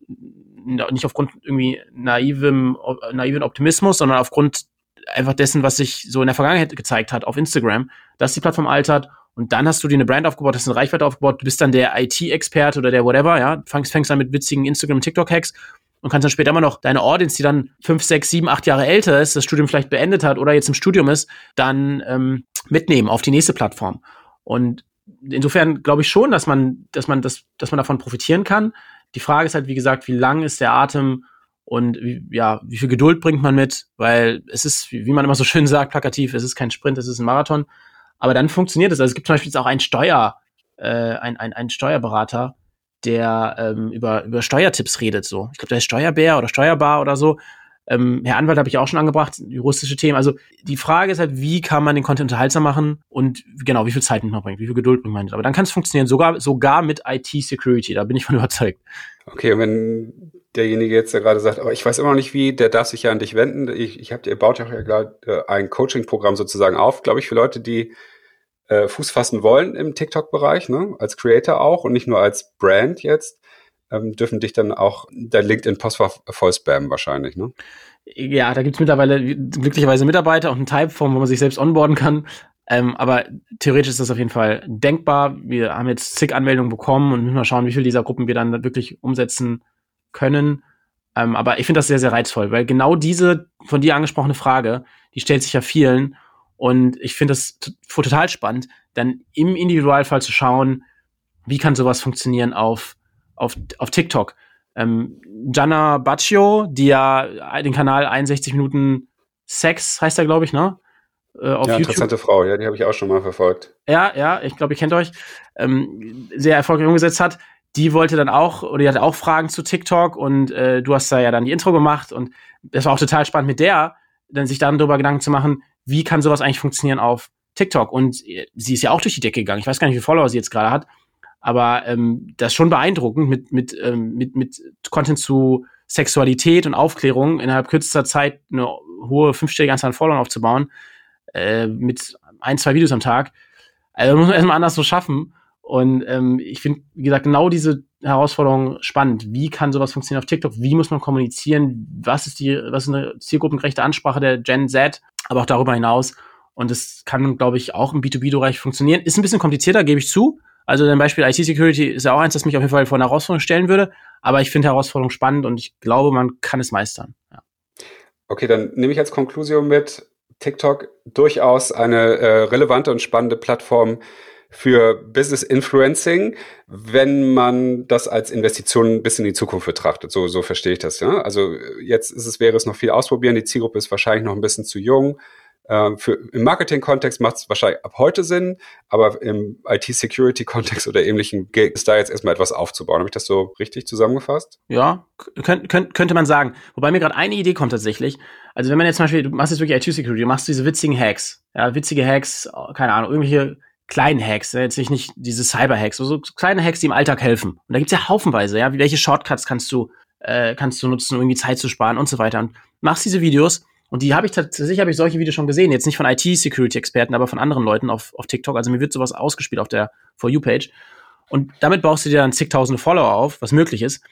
nicht aufgrund irgendwie naivem, naiven Optimismus, sondern aufgrund einfach dessen, was sich so in der Vergangenheit gezeigt hat auf Instagram, dass die Plattform altert. Und dann hast du dir eine Brand aufgebaut, hast eine Reichweite aufgebaut, du bist dann der IT-Experte oder der whatever, ja, fängst, fängst dann mit witzigen Instagram- TikTok-Hacks und kannst dann später immer noch deine Audience, die dann fünf, sechs, sieben, acht Jahre älter ist, das Studium vielleicht beendet hat oder jetzt im Studium ist, dann ähm, mitnehmen auf die nächste Plattform. Und insofern glaube ich schon, dass man, dass man das, dass man davon profitieren kann. Die Frage ist halt, wie gesagt, wie lang ist der Atem und wie, ja, wie viel Geduld bringt man mit? Weil es ist, wie man immer so schön sagt, plakativ, es ist kein Sprint, es ist ein Marathon. Aber dann funktioniert es. Also es gibt zum Beispiel jetzt auch einen Steuer, äh, ein, ein, ein Steuerberater, der ähm, über, über Steuertipps redet. So, ich glaube, der ist Steuerbär oder Steuerbar oder so. Ähm, Herr Anwalt habe ich auch schon angebracht, juristische Themen. Also die Frage ist halt, wie kann man den Content unterhaltsam machen und genau, wie viel Zeit man bringt, wie viel Geduld bringt man mit. Aber dann kann es funktionieren, sogar, sogar mit IT-Security, da bin ich von *laughs* überzeugt. Okay, und wenn derjenige jetzt ja gerade sagt, aber ich weiß immer noch nicht wie, der darf sich ja an dich wenden. Ich, ich habe, ihr baut ja gerade äh, ein Coaching-Programm sozusagen auf, glaube ich, für Leute, die äh, Fuß fassen wollen im TikTok-Bereich, ne? als Creator auch und nicht nur als Brand jetzt ähm, dürfen dich dann auch dein LinkedIn-Postfach voll spammen wahrscheinlich, ne? Ja, da gibt's mittlerweile glücklicherweise Mitarbeiter und eine Typeform, wo man sich selbst onboarden kann. Ähm, aber theoretisch ist das auf jeden Fall denkbar. Wir haben jetzt zig Anmeldungen bekommen und müssen mal schauen, wie viele dieser Gruppen wir dann wirklich umsetzen können. Ähm, aber ich finde das sehr, sehr reizvoll, weil genau diese von dir angesprochene Frage, die stellt sich ja vielen. Und ich finde das total spannend. dann im Individualfall zu schauen, wie kann sowas funktionieren auf, auf, auf TikTok. Ähm, Gianna Baccio, die ja den Kanal 61 Minuten Sex heißt er, glaube ich, ne? Äh, auf ja, YouTube. interessante Frau, ja, die habe ich auch schon mal verfolgt. Ja, ja, ich glaube, ihr kennt euch. Ähm, sehr erfolgreich umgesetzt hat. Die wollte dann auch, oder die hatte auch Fragen zu TikTok und äh, du hast da ja dann die Intro gemacht und das war auch total spannend mit der, dann sich dann darüber Gedanken zu machen, wie kann sowas eigentlich funktionieren auf TikTok? Und äh, sie ist ja auch durch die Decke gegangen. Ich weiß gar nicht, wie viele Follower sie jetzt gerade hat, aber ähm, das ist schon beeindruckend mit, mit, ähm, mit, mit Content zu Sexualität und Aufklärung innerhalb kürzester Zeit eine hohe fünfstellige Anzahl an Followern aufzubauen äh, mit ein, zwei Videos am Tag. Also muss man erstmal anders so schaffen. Und ähm, ich finde, wie gesagt, genau diese Herausforderung spannend. Wie kann sowas funktionieren auf TikTok? Wie muss man kommunizieren? Was ist die, was ist eine zielgruppengerechte Ansprache der Gen Z? Aber auch darüber hinaus. Und das kann, glaube ich, auch im B2B-Bereich funktionieren. Ist ein bisschen komplizierter, gebe ich zu. Also ein Beispiel IT-Security ist ja auch eins, das mich auf jeden Fall vor eine Herausforderung stellen würde. Aber ich finde Herausforderung spannend und ich glaube, man kann es meistern. Ja. Okay, dann nehme ich als Konklusion mit, TikTok durchaus eine äh, relevante und spannende Plattform für Business Influencing, wenn man das als Investition bis in die Zukunft betrachtet. So, so verstehe ich das, ja. Also jetzt ist es, wäre es noch viel ausprobieren. Die Zielgruppe ist wahrscheinlich noch ein bisschen zu jung. Ähm, für, Im Marketing-Kontext macht es wahrscheinlich ab heute Sinn, aber im IT-Security-Kontext oder ähnlichen gilt es da jetzt erstmal etwas aufzubauen. Habe ich das so richtig zusammengefasst? Ja, könnt, könnt, könnte man sagen. Wobei mir gerade eine Idee kommt tatsächlich. Also wenn man jetzt zum Beispiel, du machst jetzt wirklich IT-Security, du machst diese witzigen Hacks, ja, witzige Hacks, keine Ahnung, irgendwelche kleinen Hacks, jetzt nicht, nicht diese Cyber-Hacks, so, so kleine Hacks, die im Alltag helfen. Und da gibt's ja haufenweise, ja, welche Shortcuts kannst du, äh, kannst du nutzen, um irgendwie Zeit zu sparen und so weiter. Und machst diese Videos und die habe ich tatsächlich, habe ich solche Videos schon gesehen. Jetzt nicht von IT-Security-Experten, aber von anderen Leuten auf, auf TikTok. Also mir wird sowas ausgespielt auf der For You-Page. Und damit baust du dir dann zigtausende Follower auf, was möglich ist.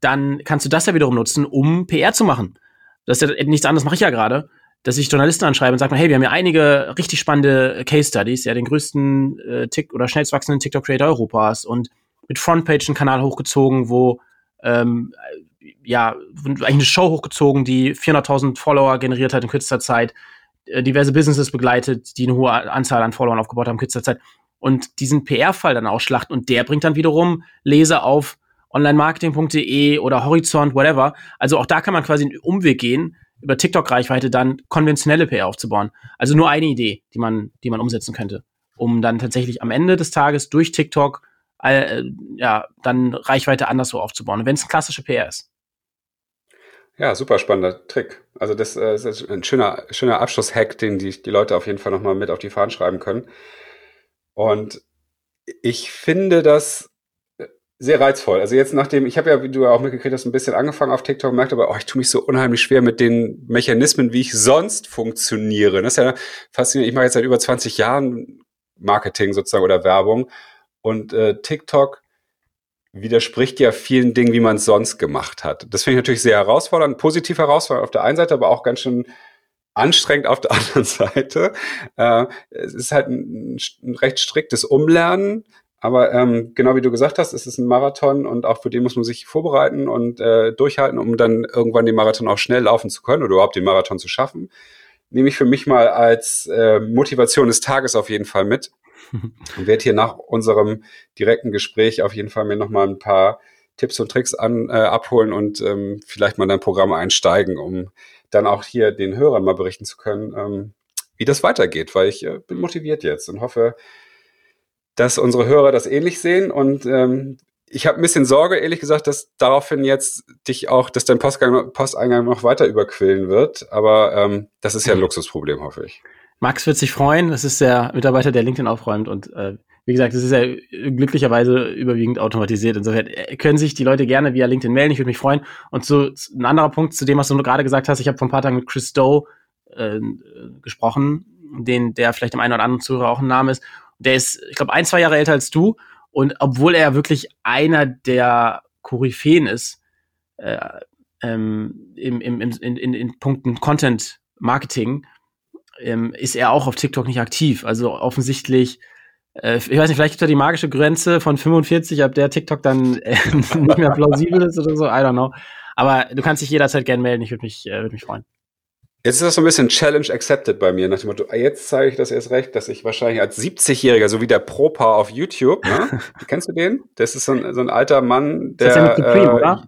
Dann kannst du das ja wiederum nutzen, um PR zu machen. Das ist ja nichts anderes, mache ich ja gerade, dass ich Journalisten anschreibe und sage mal, hey, wir haben ja einige richtig spannende Case Studies, ja, den größten äh, Tick oder schnellst wachsenden TikTok-Creator Europas und mit Frontpage einen Kanal hochgezogen, wo ähm, ja, eigentlich eine Show hochgezogen, die 400.000 Follower generiert hat in kürzester Zeit, äh, diverse Businesses begleitet, die eine hohe Anzahl an Followern aufgebaut haben in kürzester Zeit und diesen PR-Fall dann ausschlachten und der bringt dann wiederum Leser auf onlinemarketing.de oder Horizont, whatever. Also auch da kann man quasi einen Umweg gehen, über TikTok-Reichweite dann konventionelle PR aufzubauen. Also nur eine Idee, die man, die man umsetzen könnte, um dann tatsächlich am Ende des Tages durch TikTok äh, ja, dann Reichweite anderswo aufzubauen, wenn es ein klassischer PR ist. Ja, super spannender Trick. Also das, äh, ist ein schöner, schöner Abschlusshack, den die, die Leute auf jeden Fall nochmal mit auf die Fahnen schreiben können. Und ich finde das sehr reizvoll. Also jetzt nachdem, ich habe ja, wie du auch mitgekriegt hast, ein bisschen angefangen auf TikTok, merkt aber, oh, ich tue mich so unheimlich schwer mit den Mechanismen, wie ich sonst funktioniere. Das ist ja faszinierend. Ich mache jetzt seit über 20 Jahren Marketing sozusagen oder Werbung. Und äh, TikTok widerspricht ja vielen Dingen, wie man es sonst gemacht hat. Das finde ich natürlich sehr herausfordernd, positiv herausfordernd auf der einen Seite, aber auch ganz schön anstrengend auf der *laughs* anderen Seite. Äh, es ist halt ein, ein, recht striktes Umlernen, aber ähm, genau wie du gesagt hast, es ist ein Marathon und auch für den muss man sich vorbereiten und äh, durchhalten, um dann irgendwann den Marathon auch schnell laufen zu können oder überhaupt den Marathon zu schaffen. Nehme ich für mich mal als äh, Motivation des Tages auf jeden Fall mit *laughs* und werde hier nach unserem direkten Gespräch auf jeden Fall mir nochmal ein paar Tipps und Tricks an, äh, abholen und ähm, vielleicht mal in dein Programm einsteigen, um dann auch hier den Hörern mal berichten zu können, ähm, wie das weitergeht, weil ich äh, bin motiviert jetzt und hoffe, dass unsere Hörer das ähnlich sehen und ähm, ich habe ein bisschen Sorge, ehrlich gesagt, dass daraufhin jetzt dich auch, dass dein Postgang, Posteingang noch weiter überquillen wird. Aber ähm, das ist ja ein mhm. Luxusproblem, hoffe ich. Max wird sich freuen. Das ist der Mitarbeiter, der LinkedIn aufräumt. Und äh, wie gesagt, das ist ja glücklicherweise überwiegend automatisiert. Insofern können sich die Leute gerne via LinkedIn melden. Ich würde mich freuen. Und so ein anderer Punkt zu dem, was du gerade gesagt hast. Ich habe vor ein paar Tagen mit Chris Doe äh, gesprochen, den, der vielleicht dem einen oder anderen Zuhörer auch ein Name ist. Der ist, ich glaube, ein, zwei Jahre älter als du. Und obwohl er wirklich einer der Koryphäen ist, äh, ähm, im, im, im, in, in, in Punkten Content Marketing, ähm, ist er auch auf TikTok nicht aktiv. Also offensichtlich, äh, ich weiß nicht, vielleicht gibt er die magische Grenze von 45, ab der TikTok dann äh, *laughs* nicht mehr plausibel ist oder so, I don't know. Aber du kannst dich jederzeit gerne melden, ich würde mich, äh, würd mich freuen. Jetzt ist das so ein bisschen Challenge accepted bei mir, nach dem Motto, ah, jetzt zeige ich das erst recht, dass ich wahrscheinlich als 70-Jähriger, so wie der Propa auf YouTube, ne? *laughs* Kennst du den? Das ist so ein, so ein alter Mann, der. Das ist ja Supreme, äh, oder?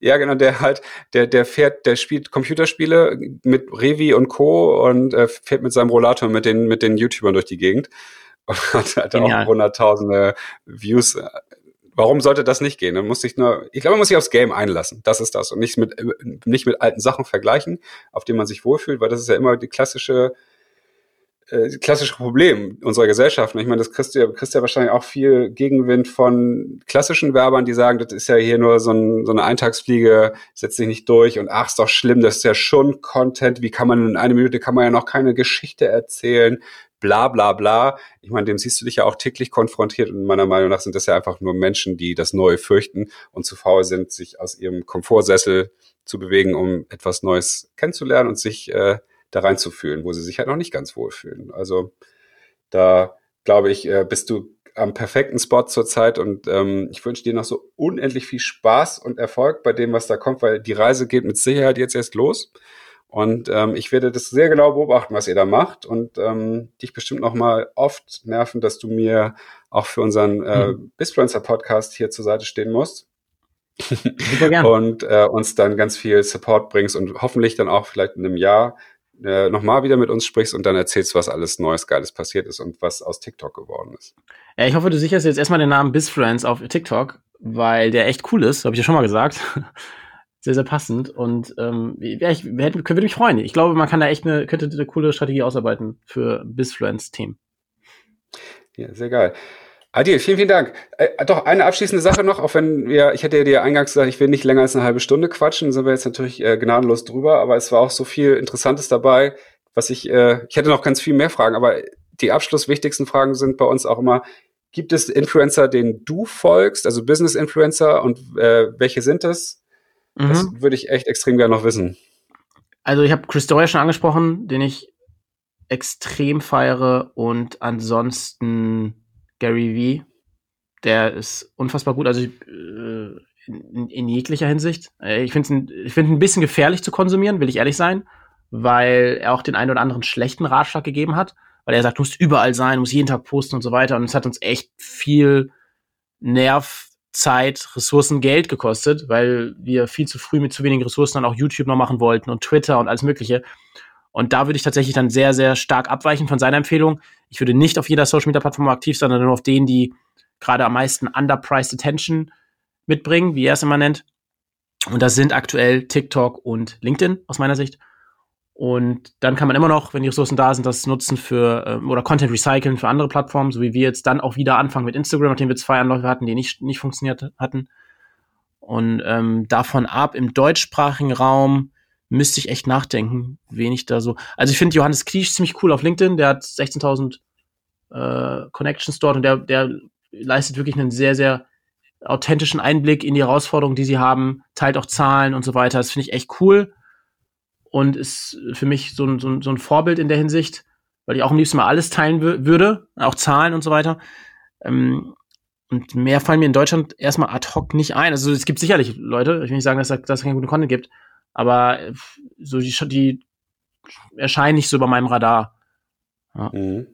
Ja, genau, der halt, der, der fährt, der spielt Computerspiele mit Revi und Co. und äh, fährt mit seinem Rollator mit den, mit den YouTubern durch die Gegend und hat, hat auch hunderttausende Views warum sollte das nicht gehen? Man muss sich nur, ich glaube, man muss sich aufs Game einlassen. Das ist das. Und nicht mit, nicht mit alten Sachen vergleichen, auf denen man sich wohlfühlt, weil das ist ja immer die klassische, äh, klassische Problem unserer Gesellschaft. Ich meine, das kriegst du ja, kriegst ja wahrscheinlich auch viel Gegenwind von klassischen Werbern, die sagen, das ist ja hier nur so, ein, so eine Eintagsfliege, setzt sich nicht durch und ach, ist doch schlimm, das ist ja schon Content. Wie kann man in einer Minute kann man ja noch keine Geschichte erzählen? Bla bla bla. Ich meine, dem siehst du dich ja auch täglich konfrontiert und meiner Meinung nach sind das ja einfach nur Menschen, die das Neue fürchten und zu faul sind, sich aus ihrem Komfortsessel zu bewegen, um etwas Neues kennenzulernen und sich äh, da reinzufühlen, wo sie sich halt noch nicht ganz wohlfühlen. Also da glaube ich, äh, bist du am perfekten Spot zurzeit und ähm, ich wünsche dir noch so unendlich viel Spaß und Erfolg bei dem, was da kommt, weil die Reise geht mit Sicherheit jetzt erst los. Und ähm, ich werde das sehr genau beobachten, was ihr da macht und ähm, dich bestimmt noch mal oft nerven, dass du mir auch für unseren äh, mhm. Bisfluencer-Podcast hier zur Seite stehen musst. *laughs* Super gern. und äh, uns dann ganz viel Support bringst und hoffentlich dann auch vielleicht in einem Jahr äh, nochmal wieder mit uns sprichst und dann erzählst, was alles Neues, Geiles passiert ist und was aus TikTok geworden ist. Ja, ich hoffe, du sicherst jetzt erstmal den Namen Bisfluence auf TikTok, weil der echt cool ist, habe ich ja schon mal gesagt sehr, sehr passend. Und ähm, ja, ich hätte, würde mich freuen. Ich glaube, man kann da echt eine, könnte eine coole Strategie ausarbeiten für Bisfluence-Team. Ja, sehr geil. Adil, vielen, vielen Dank. Äh, doch, eine abschließende Sache noch, auch wenn wir, ich hätte dir eingangs gesagt, ich will nicht länger als eine halbe Stunde quatschen, sind wir jetzt natürlich äh, gnadenlos drüber, aber es war auch so viel Interessantes dabei, was ich, äh, ich hätte noch ganz viel mehr Fragen, aber die abschlusswichtigsten Fragen sind bei uns auch immer, gibt es Influencer, denen du folgst, also Business-Influencer und äh, welche sind das? Mhm. Das würde ich echt extrem gerne noch wissen. Also ich habe Chris Doyle schon angesprochen, den ich extrem feiere und ansonsten Gary V. Der ist unfassbar gut, also äh, in, in, jeglicher Hinsicht. Äh, ich finde es find ein bisschen gefährlich zu konsumieren, will ich ehrlich sein, weil er auch den einen oder anderen schlechten Ratschlag gegeben hat, weil er sagt, du musst überall sein, du musst jeden Tag posten und so weiter und es hat uns echt viel Nerv Zeit, Ressourcen, Geld gekostet, weil wir viel zu früh mit zu wenigen Ressourcen dann auch YouTube noch machen wollten und Twitter und alles Mögliche. Und da würde ich tatsächlich dann sehr, sehr stark abweichen von seiner Empfehlung. Ich würde nicht auf jeder Social Media Plattform aktiv sein, sondern nur auf denen, die gerade am meisten underpriced Attention mitbringen, wie er es immer nennt. Und das sind aktuell TikTok und LinkedIn aus meiner Sicht. Und dann kann man immer noch, wenn die Ressourcen da sind, das nutzen für ähm, oder Content recyceln für andere Plattformen, so wie wir jetzt dann auch wieder anfangen mit Instagram, nachdem wir zwei Anläufe hatten, die nicht, nicht funktioniert hatten. Und ähm, davon ab, im deutschsprachigen Raum müsste ich echt nachdenken, wen ich da so. Also ich finde Johannes Kliesch ziemlich cool auf LinkedIn, der hat 16.000 äh, Connections dort und der, der leistet wirklich einen sehr, sehr authentischen Einblick in die Herausforderungen, die sie haben, teilt auch Zahlen und so weiter. Das finde ich echt cool und ist für mich so ein, so, ein, so ein Vorbild in der Hinsicht, weil ich auch am liebsten mal alles teilen würde, auch Zahlen und so weiter. Ähm, und mehr fallen mir in Deutschland erstmal ad hoc nicht ein. Also es gibt sicherlich Leute, ich will nicht sagen, dass, es keinen guten Content gibt, aber äh, so die, die erscheinen nicht so bei meinem Radar. Ja. Mhm.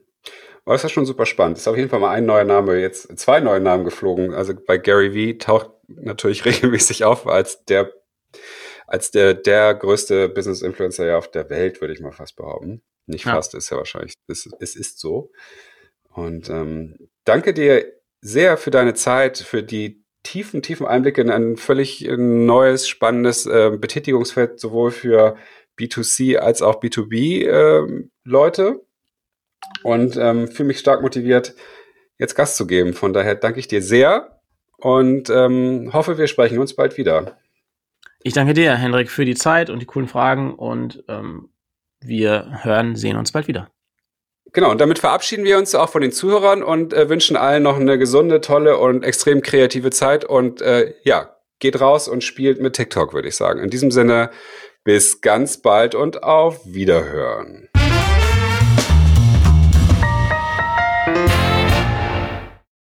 Aber das ist schon super spannend. Das ist auf jeden Fall mal ein neuer Name, jetzt zwei neue Namen geflogen. Also bei Gary Vee taucht natürlich *laughs* regelmäßig auf als der als der, der größte Business-Influencer ja auf der Welt, würde ich mal fast behaupten. Nicht ja. fast, ist ja wahrscheinlich, es, es ist so. Und ähm, danke dir sehr für deine Zeit, für die tiefen, tiefen Einblicke in ein völlig neues, spannendes äh, Betätigungsfeld, sowohl für B2C als auch B2B-Leute. Ähm, und ähm, fühle mich stark motiviert, jetzt Gast zu geben. Von daher danke ich dir sehr und ähm, hoffe, wir sprechen uns bald wieder. Ich danke dir, Hendrik, für die Zeit und die coolen Fragen und ähm, wir hören, sehen uns bald wieder. Genau, und damit verabschieden wir uns auch von den Zuhörern und äh, wünschen allen noch eine gesunde, tolle und extrem kreative Zeit. Und äh, ja, geht raus und spielt mit TikTok, würde ich sagen. In diesem Sinne, bis ganz bald und auf Wiederhören.